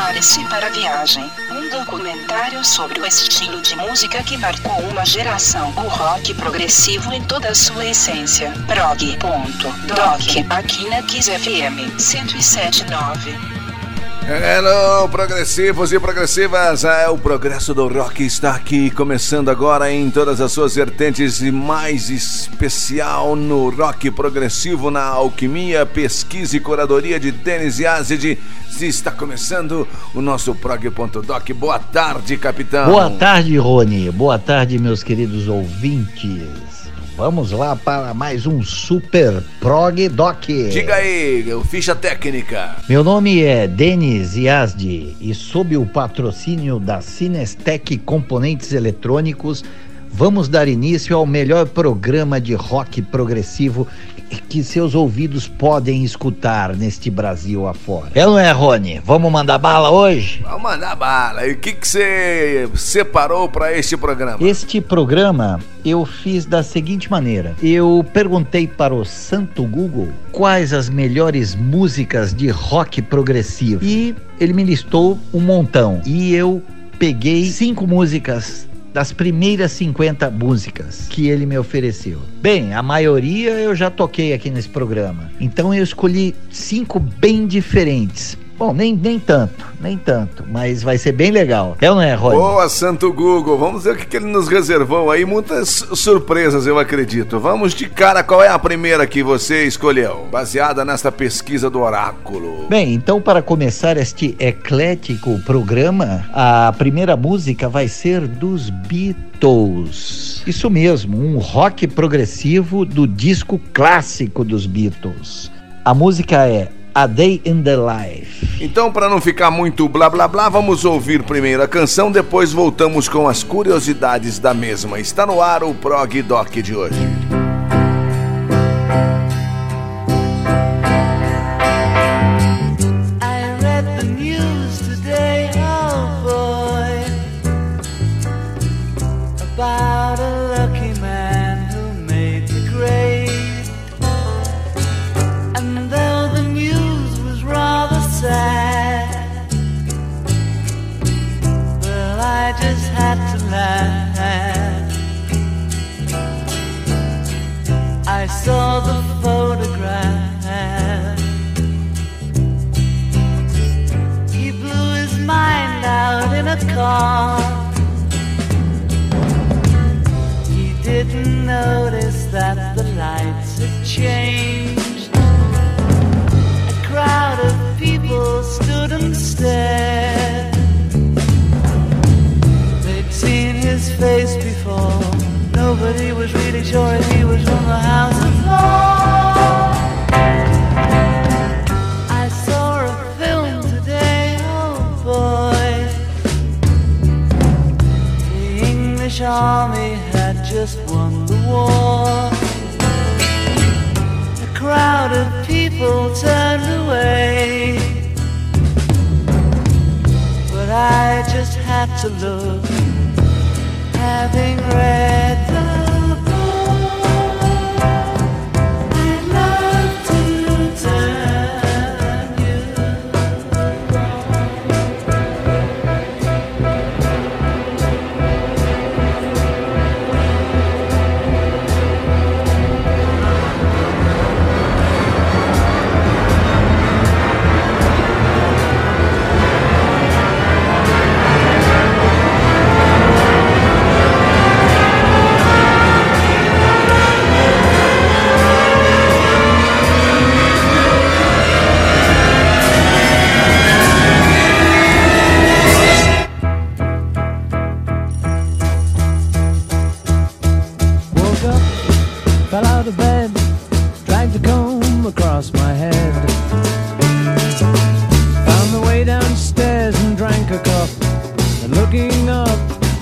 Prepare-se para a viagem. Um documentário sobre o estilo de música que marcou uma geração. O rock progressivo em toda a sua essência. Prog.doc. Aqui na Kiss FM 1079. Hello, progressivos e progressivas! É, o progresso do rock está aqui, começando agora em todas as suas vertentes e mais especial no rock progressivo na alquimia, pesquisa e curadoria de Denis Yazid. Está começando o nosso prog.doc. Boa tarde, capitão. Boa tarde, Rony. Boa tarde, meus queridos ouvintes. Vamos lá para mais um Super Prog Doc. Diga aí, ficha técnica. Meu nome é Denis Yazdi e sob o patrocínio da Cinestec Componentes Eletrônicos, vamos dar início ao melhor programa de rock progressivo que seus ouvidos podem escutar neste Brasil afora. É ou não é, Rony? Vamos mandar bala hoje? Vamos mandar bala. E o que, que você separou para este programa? Este programa eu fiz da seguinte maneira: eu perguntei para o Santo Google quais as melhores músicas de rock progressivo e ele me listou um montão. E eu peguei cinco músicas das primeiras 50 músicas que ele me ofereceu. Bem, a maioria eu já toquei aqui nesse programa. Então eu escolhi cinco bem diferentes. Bom, nem, nem tanto, nem tanto, mas vai ser bem legal. É ou não é, Roy? Boa, Santo Google. Vamos ver o que, que ele nos reservou aí. Muitas surpresas, eu acredito. Vamos de cara, qual é a primeira que você escolheu? Baseada nesta pesquisa do oráculo. Bem, então para começar este eclético programa, a primeira música vai ser dos Beatles. Isso mesmo, um rock progressivo do disco clássico dos Beatles. A música é a Day in the Life. Então, para não ficar muito blá blá blá, vamos ouvir primeiro a canção, depois voltamos com as curiosidades da mesma. Está no ar o Prog Doc de hoje. shame to love.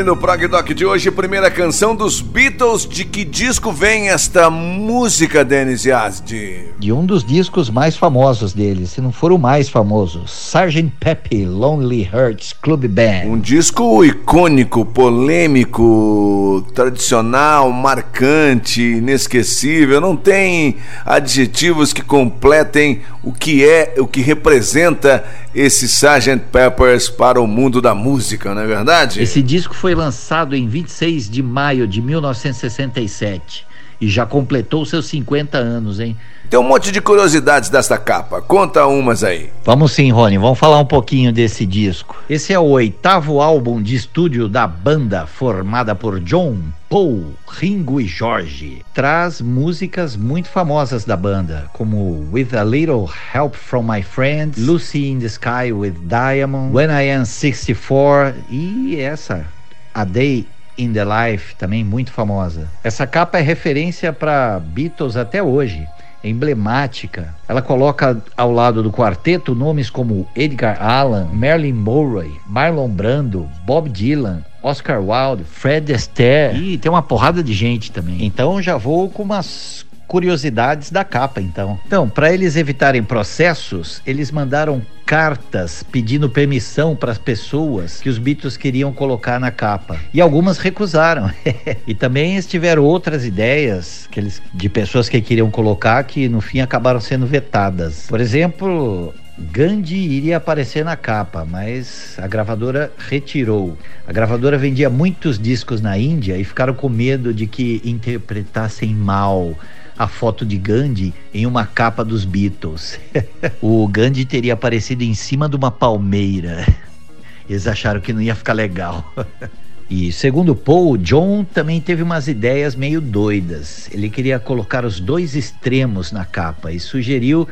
Abrindo o Prog Doc de hoje, primeira canção dos Beatles. De que disco vem esta música, Denis Yazdi? De um dos discos mais famosos deles, se não for o mais famoso, Sgt. Peppy Lonely Hearts Club Band. Um disco icônico, polêmico, tradicional, marcante, inesquecível. Não tem adjetivos que completem o que é, o que representa esse Sgt. Peppers para o mundo da música, não é verdade? Esse disco foi lançado em 26 de maio de 1967 e já completou seus 50 anos, hein? Tem um monte de curiosidades desta capa. Conta umas aí. Vamos sim, Rony. Vamos falar um pouquinho desse disco. Esse é o oitavo álbum de estúdio da banda, formada por John, Paul, Ringo e George. Traz músicas muito famosas da banda, como With a Little Help from My Friends, Lucy in the Sky with Diamond, When I Am 64 e essa, A Day in the Life, também muito famosa. Essa capa é referência para Beatles até hoje emblemática. Ela coloca ao lado do quarteto nomes como Edgar Allan, Marilyn Monroe, Marlon Brando, Bob Dylan, Oscar Wilde, Fred Astaire e tem uma porrada de gente também. Então já vou com umas curiosidades da capa, então. Então, para eles evitarem processos, eles mandaram cartas pedindo permissão para as pessoas que os Beatles queriam colocar na capa. E algumas recusaram. e também tiveram outras ideias que eles, de pessoas que queriam colocar que no fim acabaram sendo vetadas. Por exemplo, Gandhi iria aparecer na capa, mas a gravadora retirou. A gravadora vendia muitos discos na Índia e ficaram com medo de que interpretassem mal a foto de Gandhi em uma capa dos Beatles. o Gandhi teria aparecido em cima de uma palmeira. Eles acharam que não ia ficar legal. E segundo Paul, John também teve umas ideias meio doidas. Ele queria colocar os dois extremos na capa e sugeriu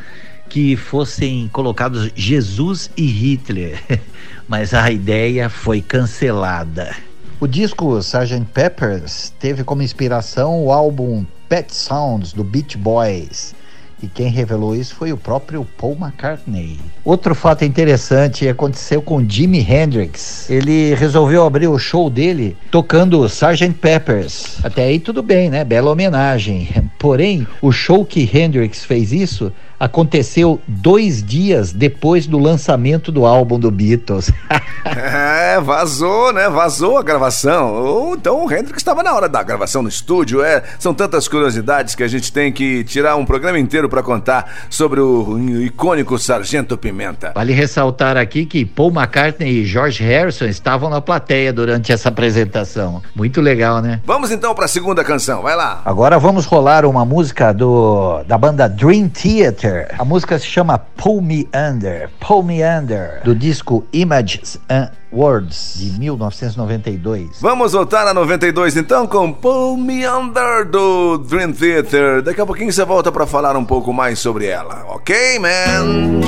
que fossem colocados Jesus e Hitler, mas a ideia foi cancelada. O disco Sgt. Peppers teve como inspiração o álbum Pet Sounds do Beach Boys. E quem revelou isso foi o próprio Paul McCartney. Outro fato interessante aconteceu com Jimi Hendrix. Ele resolveu abrir o show dele tocando Sgt. Peppers. Até aí tudo bem, né? Bela homenagem. Porém, o show que Hendrix fez isso aconteceu dois dias depois do lançamento do álbum do Beatles. é, vazou, né? Vazou a gravação. Então o Hendrix estava na hora da gravação no estúdio. É, são tantas curiosidades que a gente tem que tirar um programa inteiro para contar sobre o icônico Sargento Pimenta. Vale ressaltar aqui que Paul McCartney e George Harrison estavam na plateia durante essa apresentação. Muito legal, né? Vamos então para a segunda canção. Vai lá. Agora vamos rolar uma música do da banda Dream Theater a música se chama Pull Me Under, Pull Me Under, do disco Images and Words, de 1992. Vamos voltar a 92 então com Pull Me Under do Dream Theater. Daqui a pouquinho você volta para falar um pouco mais sobre ela, ok, man?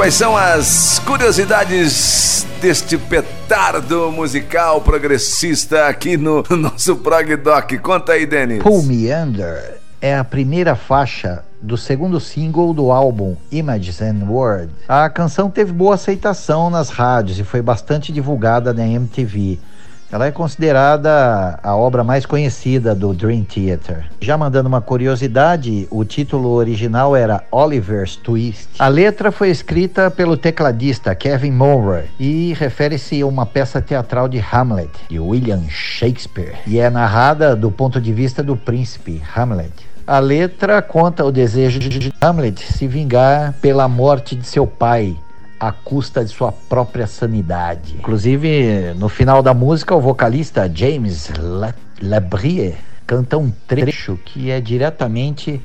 Quais são as curiosidades deste petardo musical progressista aqui no nosso Prog Doc? Conta aí, Denis. Pull Me Under é a primeira faixa do segundo single do álbum Images and Words. A canção teve boa aceitação nas rádios e foi bastante divulgada na MTV. Ela é considerada a obra mais conhecida do Dream Theater. Já mandando uma curiosidade, o título original era Oliver's Twist. A letra foi escrita pelo tecladista Kevin Monroe e refere-se a uma peça teatral de Hamlet, de William Shakespeare, e é narrada do ponto de vista do príncipe Hamlet. A letra conta o desejo de Hamlet se vingar pela morte de seu pai, à custa de sua própria sanidade. Inclusive, no final da música, o vocalista James Labrie canta um trecho que é diretamente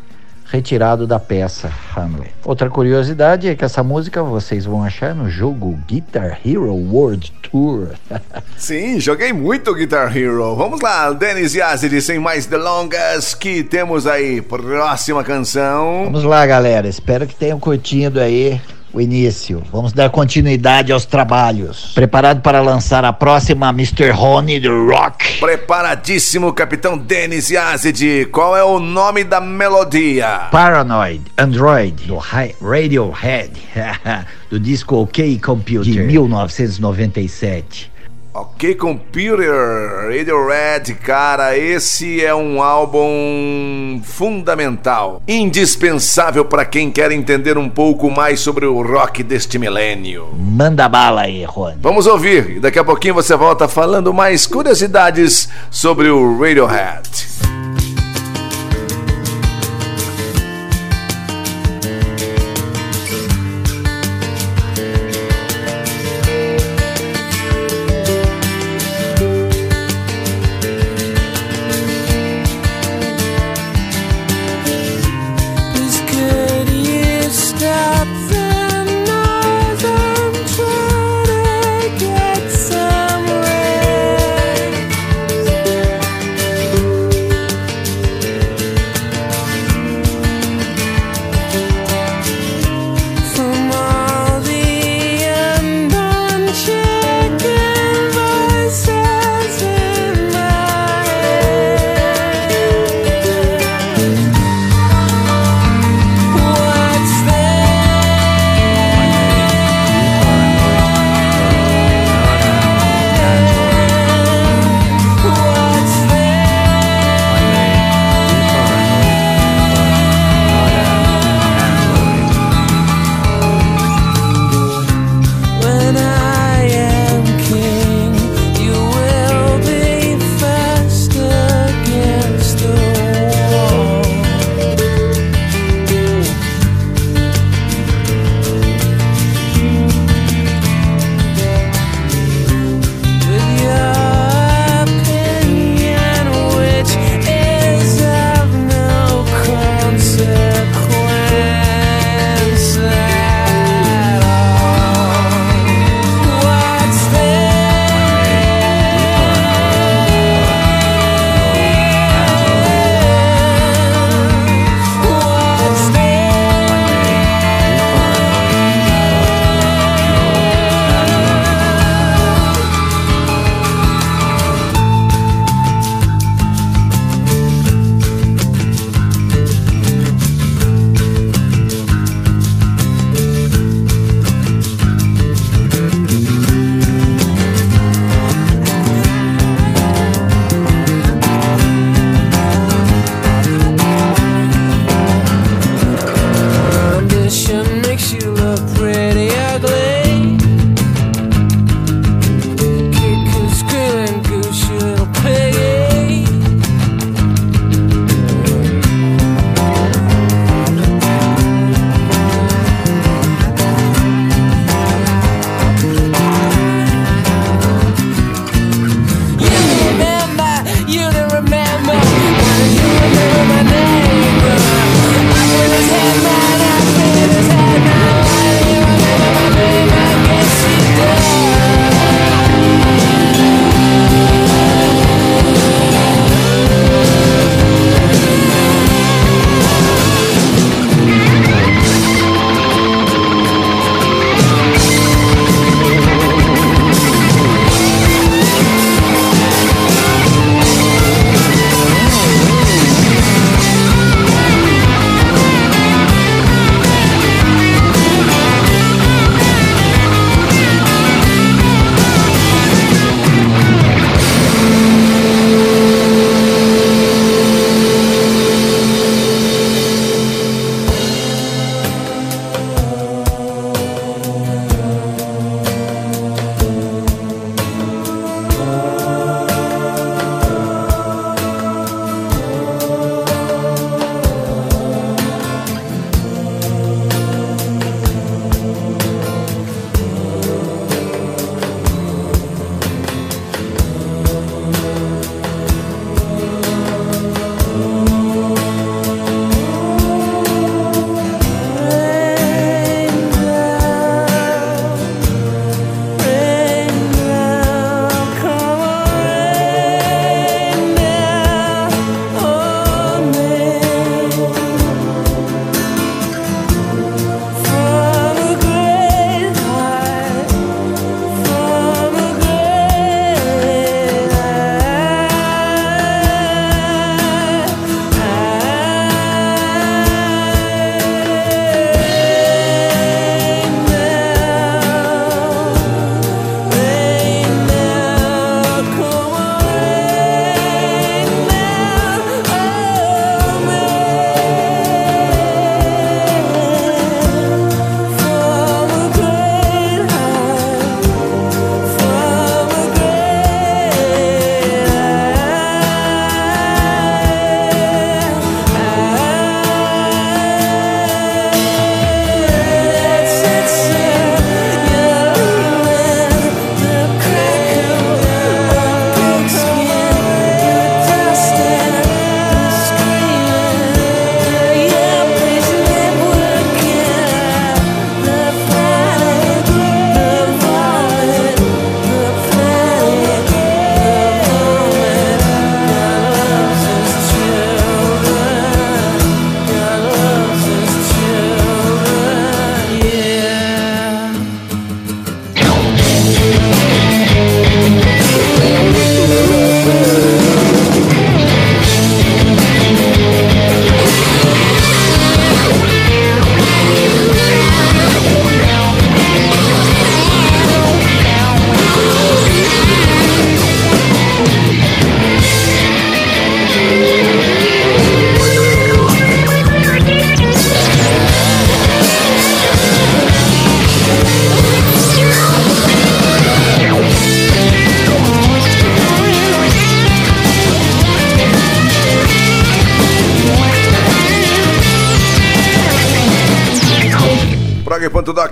retirado da peça Hamlet. Outra curiosidade é que essa música vocês vão achar no jogo Guitar Hero World Tour. Sim, joguei muito Guitar Hero. Vamos lá, Denis Yazid, sem mais delongas, que temos aí próxima canção. Vamos lá, galera. Espero que tenham curtido aí o início. Vamos dar continuidade aos trabalhos. Preparado para lançar a próxima Mr. Honey do Rock? Preparadíssimo, Capitão Dennis Yazid. Qual é o nome da melodia? Paranoid Android, do Radiohead, do disco OK Computer, de 1997. Ok Computer, Radiohead, cara, esse é um álbum fundamental, indispensável para quem quer entender um pouco mais sobre o rock deste milênio. Manda bala aí, Rony. Vamos ouvir e daqui a pouquinho você volta falando mais curiosidades sobre o Radiohead.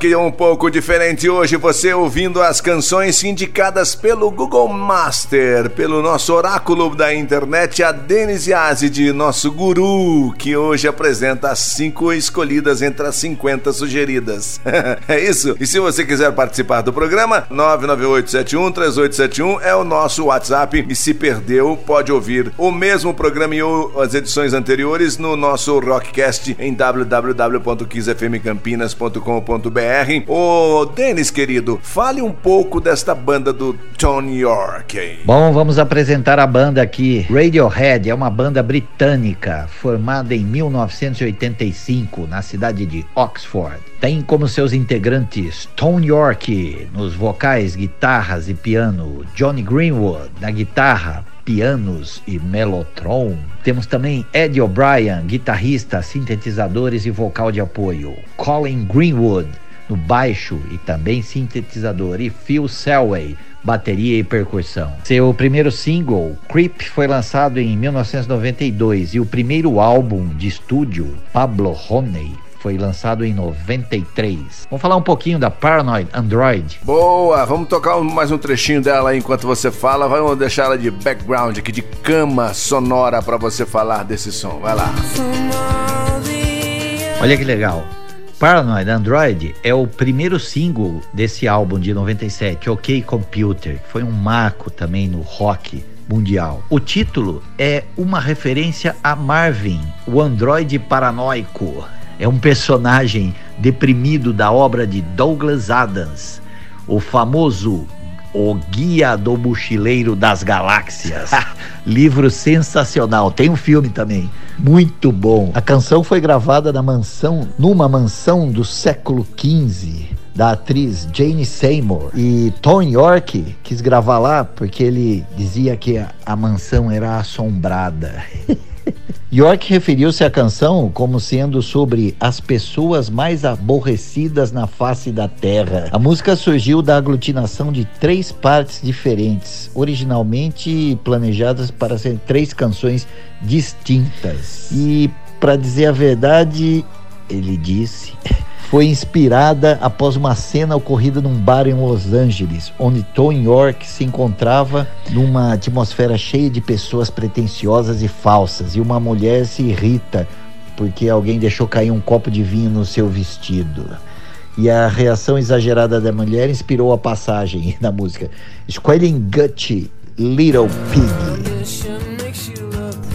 Doc é um pouco diferente hoje. Você ouvindo as canções indicadas pelo Google Master, pelo nosso oráculo da internet, a Denise Yazid, nosso guru, que hoje apresenta as cinco escolhidas entre as 50 sugeridas. é isso? E se você quiser participar do programa, 998713871 é o nosso WhatsApp. E se perdeu, pode ouvir o mesmo programa e as edições anteriores no nosso Rockcast em www.kissfmcampinas.com.br. Ô, Denis, querido, fale um pouco desta banda do Tony York. Bom, vamos apresentar a banda aqui. Radiohead é uma banda britânica formada em 1985 na cidade de Oxford. Tem como seus integrantes Tony York nos vocais, guitarras e piano, Johnny Greenwood na guitarra, pianos e melotron. Temos também Eddie O'Brien, guitarrista, sintetizadores e vocal de apoio. Colin Greenwood no baixo e também sintetizador e Phil Selway bateria e percussão. Seu primeiro single, Creep, foi lançado em 1992 e o primeiro álbum de estúdio, Pablo Honey, foi lançado em 93. Vamos falar um pouquinho da Paranoid Android. Boa, vamos tocar mais um trechinho dela aí enquanto você fala. Vamos deixar ela de background aqui, de cama sonora para você falar desse som. Vai lá. Olha que legal. Paranoid Android é o primeiro single desse álbum de 97, OK Computer, que foi um marco também no rock mundial. O título é uma referência a Marvin, o androide paranoico é um personagem deprimido da obra de Douglas Adams, o famoso O Guia do Mochileiro das Galáxias. Livro sensacional. Tem um filme também, muito bom. A canção foi gravada na mansão, numa mansão do século XV da atriz Jane Seymour. E Tony York quis gravar lá porque ele dizia que a, a mansão era assombrada. York referiu-se à canção como sendo sobre as pessoas mais aborrecidas na face da terra. A música surgiu da aglutinação de três partes diferentes, originalmente planejadas para ser três canções distintas. E, para dizer a verdade, ele disse foi inspirada após uma cena ocorrida num bar em Los Angeles, onde Tony York se encontrava numa atmosfera cheia de pessoas pretensiosas e falsas, e uma mulher se irrita porque alguém deixou cair um copo de vinho no seu vestido. E a reação exagerada da mulher inspirou a passagem da música Squealing Gucci Little Pig.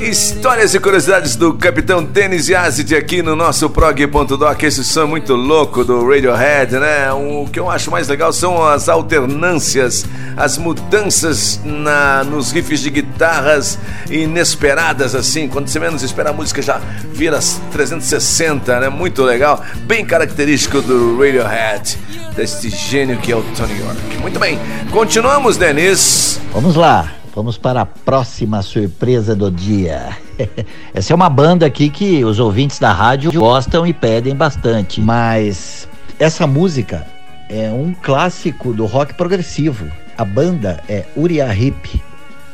Histórias e curiosidades do Capitão Denis Yazid aqui no nosso prog.doc. Esse som é muito louco do Radiohead, né? O que eu acho mais legal são as alternâncias, as mudanças na, nos riffs de guitarras inesperadas, assim. Quando você menos espera, a música já vira 360, né? Muito legal. Bem característico do Radiohead, deste gênio que é o Tony York. Muito bem, continuamos, Denis. Vamos lá. Vamos para a próxima surpresa do dia. Essa é uma banda aqui que os ouvintes da rádio gostam e pedem bastante, mas essa música é um clássico do rock progressivo. A banda é Uriah Heep.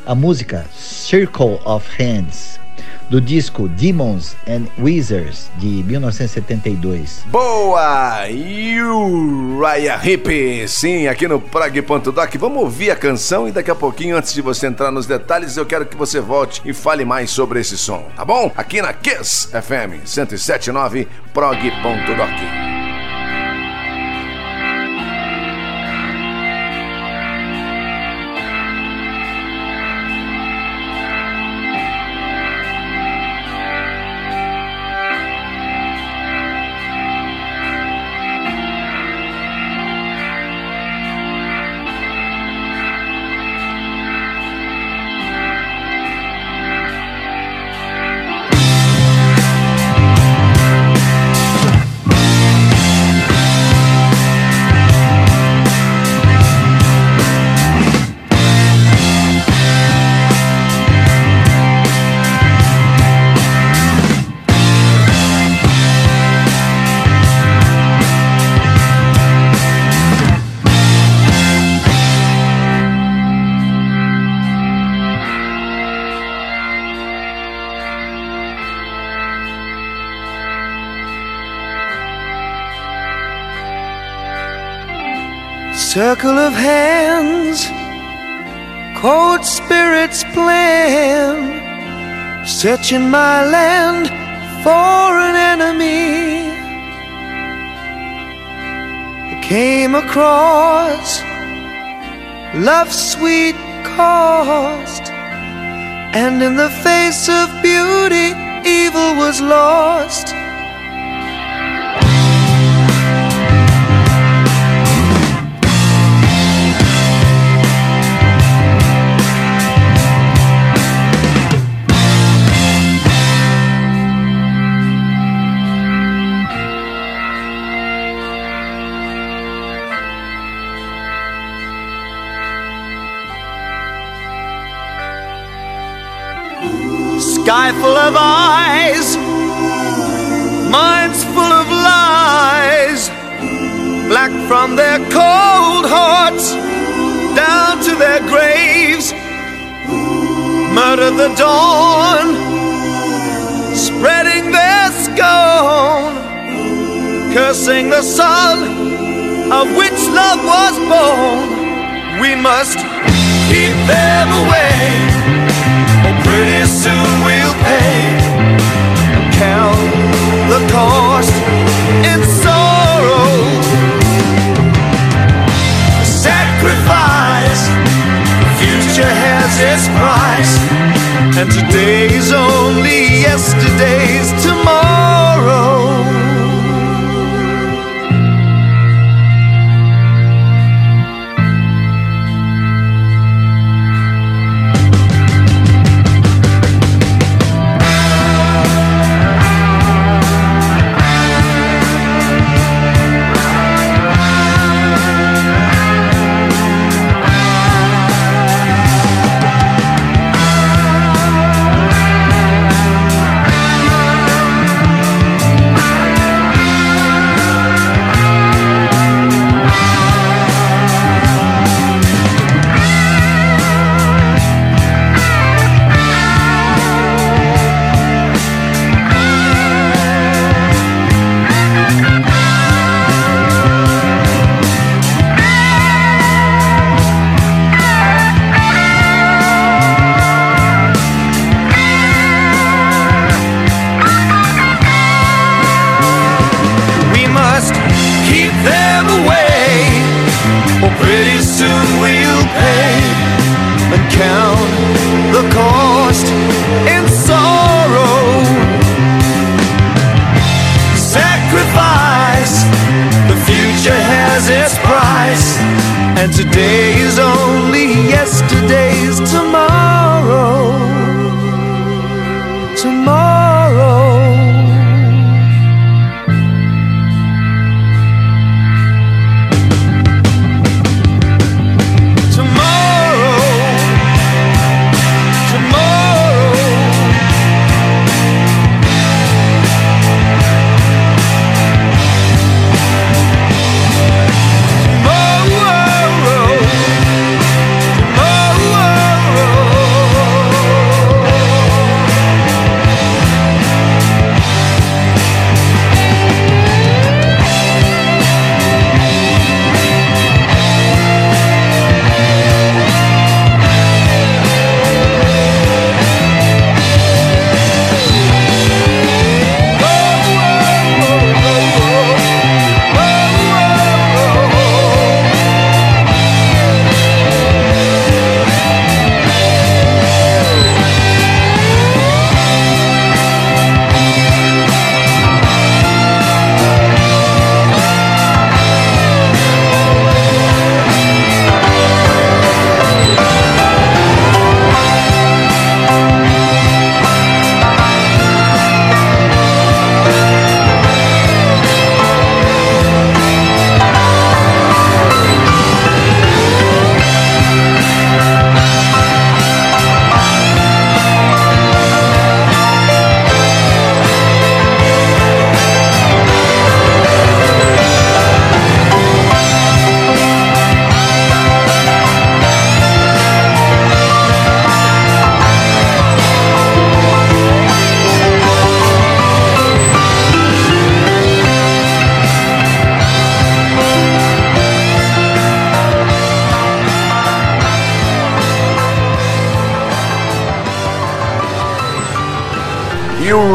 A música Circle of Hands do disco Demons and Wizards de 1972. Boa! Uriah Heep, sim, aqui no Prog.doc. Vamos ouvir a canção e daqui a pouquinho, antes de você entrar nos detalhes, eu quero que você volte e fale mais sobre esse som, tá bom? Aqui na Kiss FM 107.9 Prog.doc. circle of hands, cold spirits plan, searching my land for an enemy. I came across love's sweet cost, and in the face of beauty, evil was lost. Full of eyes, minds full of lies, black from their cold hearts down to their graves. Murder the dawn, spreading their scorn, cursing the sun of which love was born. We must keep them away oh, pretty soon its price. And today's only yesterday's tomorrow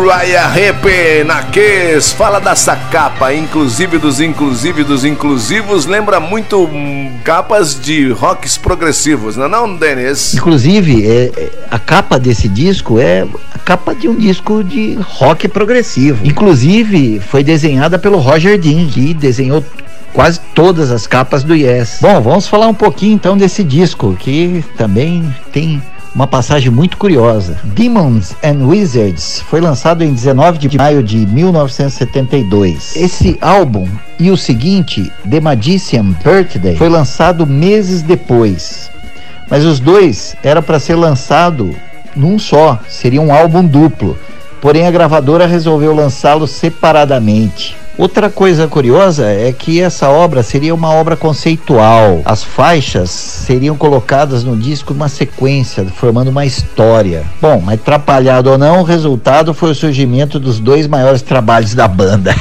Uriah Heep na Kiss. Fala dessa capa, inclusive dos inclusive dos inclusivos, lembra muito hum, capas de rocks progressivos, não é não, Dennis? Inclusive, é, é, a capa desse disco é a capa de um disco de rock progressivo. Inclusive, foi desenhada pelo Roger Dean, que desenhou quase todas as capas do Yes. Bom, vamos falar um pouquinho então desse disco, que também tem uma passagem muito curiosa. Demons and Wizards foi lançado em 19 de maio de 1972. Esse álbum e o seguinte, The Magician Birthday, foi lançado meses depois. Mas os dois era para ser lançado num só, seria um álbum duplo. Porém a gravadora resolveu lançá-los separadamente. Outra coisa curiosa é que essa obra seria uma obra conceitual. As faixas seriam colocadas no disco uma sequência, formando uma história. Bom, atrapalhado ou não, o resultado foi o surgimento dos dois maiores trabalhos da banda.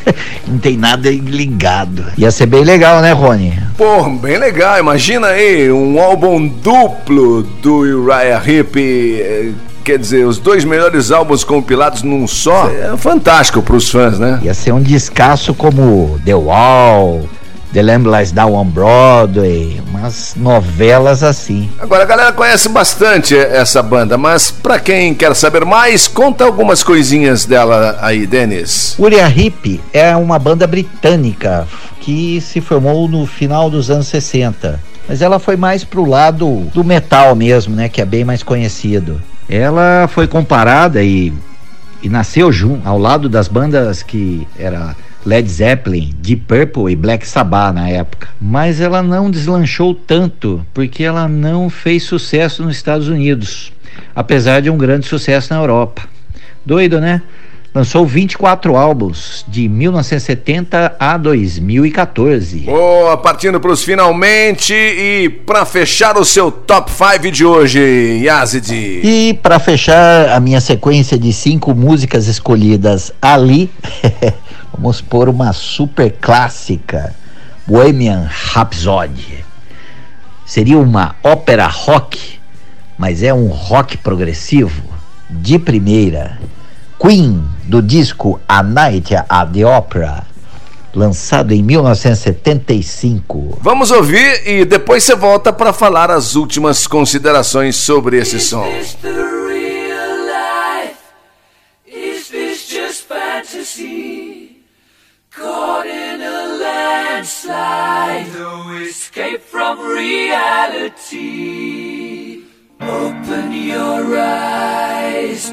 não tem nada ligado. Ia ser bem legal, né, Rony? Pô, bem legal. Imagina aí um álbum duplo do Uriah eh, quer dizer, os dois melhores álbuns compilados num só, é fantástico pros fãs, né? Ia ser um descasso como The Wall, The Lamb Lies Down on Broadway, umas novelas assim. Agora a galera conhece bastante essa banda, mas para quem quer saber mais, conta algumas coisinhas dela aí, Dennis. Uriah Heep é uma banda britânica que se formou no final dos anos 60. Mas ela foi mais pro lado do metal mesmo, né, que é bem mais conhecido ela foi comparada e, e nasceu junto, ao lado das bandas que era Led Zeppelin, Deep Purple e Black Sabbath na época. Mas ela não deslanchou tanto porque ela não fez sucesso nos Estados Unidos, apesar de um grande sucesso na Europa. Doido, né? Lançou 24 álbuns de 1970 a 2014. Boa, partindo para os finalmente e para fechar o seu top 5 de hoje, Yazid. E para fechar a minha sequência de cinco músicas escolhidas ali, vamos pôr uma super clássica, Bohemian Rhapsody. Seria uma ópera rock, mas é um rock progressivo de primeira Queen, do disco A Night at the Opera, lançado em 1975. Vamos ouvir e depois você volta para falar as últimas considerações sobre esse som. Caught in a landslide, no escape from reality. Open your eyes.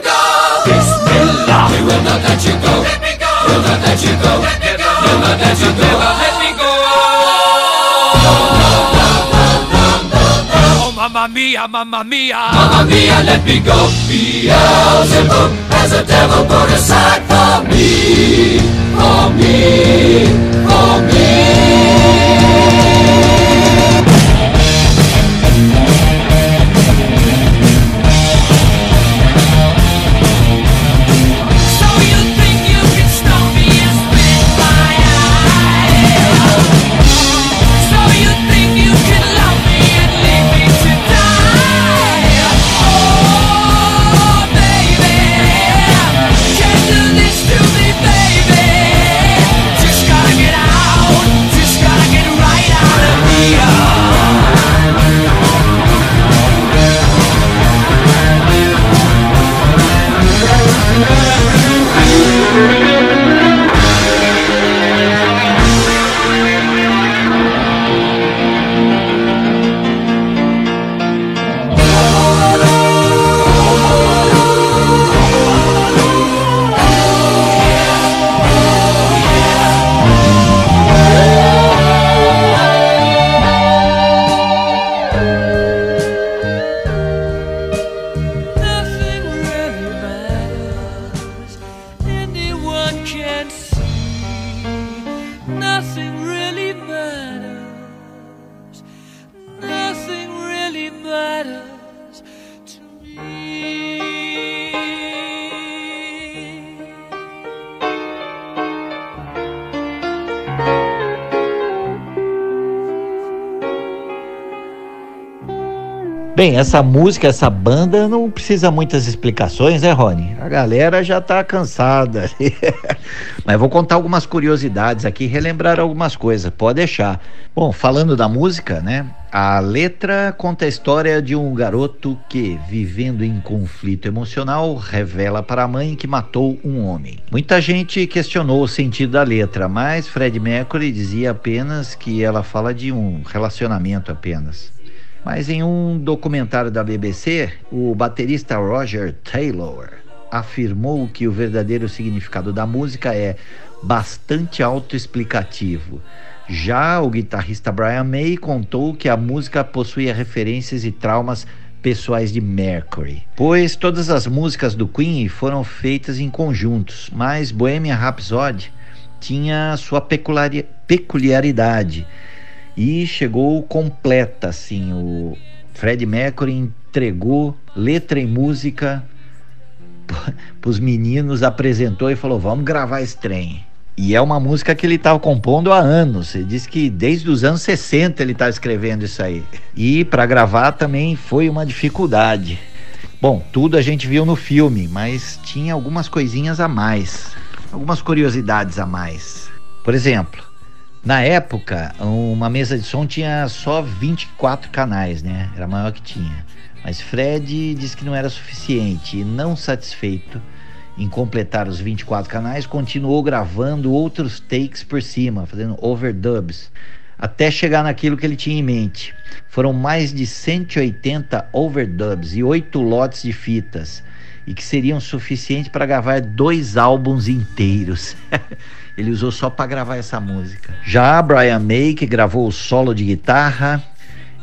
Bismillah! We will not let you go. Let me go! We'll not let you go. Let me go! We'll not let you go. Let me go! Oh, mamma mia, mamma mia! Mamma mia, let me go! Beelzebub has a devil put aside for me, for me, for me. Bem, essa música, essa banda não precisa muitas explicações, né, Rony? A galera já tá cansada. Mas vou contar algumas curiosidades aqui, relembrar algumas coisas, pode deixar. Bom, falando da música, né? A letra conta a história de um garoto que, vivendo em conflito emocional, revela para a mãe que matou um homem. Muita gente questionou o sentido da letra, mas Fred Mercury dizia apenas que ela fala de um relacionamento apenas. Mas em um documentário da BBC, o baterista Roger Taylor afirmou que o verdadeiro significado da música é bastante autoexplicativo. Já o guitarrista Brian May contou que a música possuía referências e traumas pessoais de Mercury, pois todas as músicas do Queen foram feitas em conjuntos, mas Bohemian Rhapsody tinha sua peculiari- peculiaridade e chegou completa assim o Fred Mercury entregou letra e música para os meninos apresentou e falou vamos gravar esse trem. E é uma música que ele estava compondo há anos. Ele disse que desde os anos 60 ele está escrevendo isso aí. E para gravar também foi uma dificuldade. Bom tudo a gente viu no filme mas tinha algumas coisinhas a mais algumas curiosidades a mais. Por exemplo na época, uma mesa de som tinha só 24 canais, né? Era a maior que tinha. Mas Fred disse que não era suficiente e, não satisfeito em completar os 24 canais, continuou gravando outros takes por cima, fazendo overdubs, até chegar naquilo que ele tinha em mente. Foram mais de 180 overdubs e oito lotes de fitas, e que seriam suficientes para gravar dois álbuns inteiros. Ele usou só para gravar essa música. Já Brian May, que gravou o solo de guitarra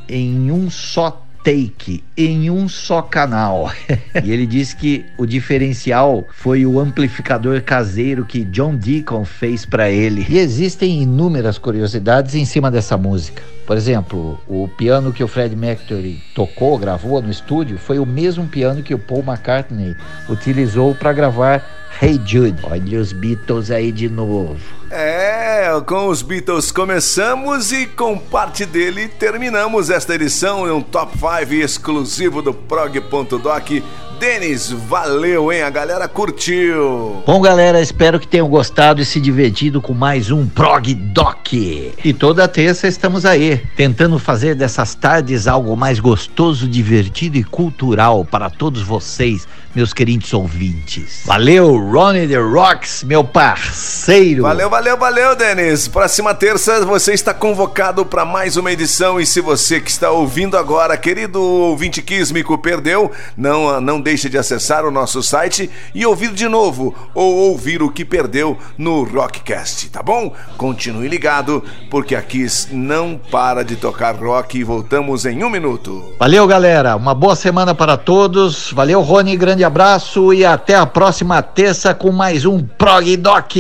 em um só take, em um só canal. e ele disse que o diferencial foi o amplificador caseiro que John Deacon fez para ele. E existem inúmeras curiosidades em cima dessa música. Por exemplo, o piano que o Fred Mercury tocou, gravou no estúdio, foi o mesmo piano que o Paul McCartney utilizou para gravar Hey Jude. Olha os Beatles aí de novo. É, com os Beatles começamos e com parte dele terminamos esta edição em um top 5 exclusivo do prog.doc. Denis, valeu, hein? A galera curtiu. Bom, galera, espero que tenham gostado e se divertido com mais um Prog Doc. E toda terça estamos aí, tentando fazer dessas tardes algo mais gostoso, divertido e cultural para todos vocês, meus queridos ouvintes. Valeu, Ronnie The Rocks, meu parceiro. Valeu, valeu, valeu, Denis. Próxima terça você está convocado para mais uma edição e se você que está ouvindo agora, querido ouvinte quísmico, perdeu, não, não deixe de acessar o nosso site e ouvir de novo ou ouvir o que perdeu no Rockcast, tá bom? Continue ligado porque aqui não para de tocar rock e voltamos em um minuto. Valeu, galera. Uma boa semana para todos. Valeu, Rony. Grande abraço e até a próxima terça com mais um Prog Doc.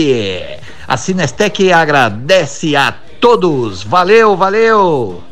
A Sinestec agradece a todos. Valeu, valeu.